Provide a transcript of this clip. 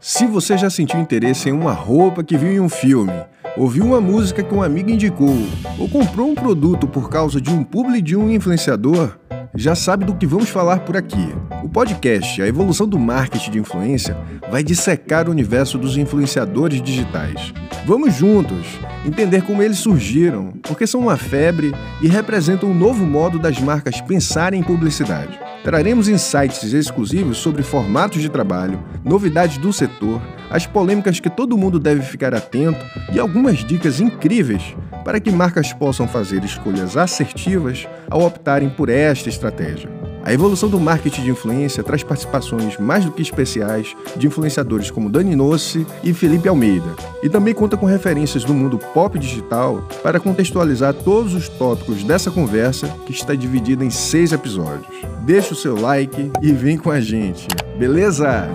Se você já sentiu interesse em uma roupa que viu em um filme, ouviu uma música que um amigo indicou, ou comprou um produto por causa de um publi de um influenciador, já sabe do que vamos falar por aqui. O podcast A Evolução do Marketing de Influência vai dissecar o universo dos influenciadores digitais. Vamos juntos entender como eles surgiram, porque são uma febre e representam um novo modo das marcas pensarem em publicidade. Traremos insights exclusivos sobre formatos de trabalho, novidades do setor, as polêmicas que todo mundo deve ficar atento e algumas dicas incríveis para que marcas possam fazer escolhas assertivas ao optarem por esta estratégia. A evolução do marketing de influência traz participações mais do que especiais de influenciadores como Dani Nossi e Felipe Almeida, e também conta com referências do mundo pop digital para contextualizar todos os tópicos dessa conversa que está dividida em seis episódios. Deixe o seu like e vem com a gente, beleza?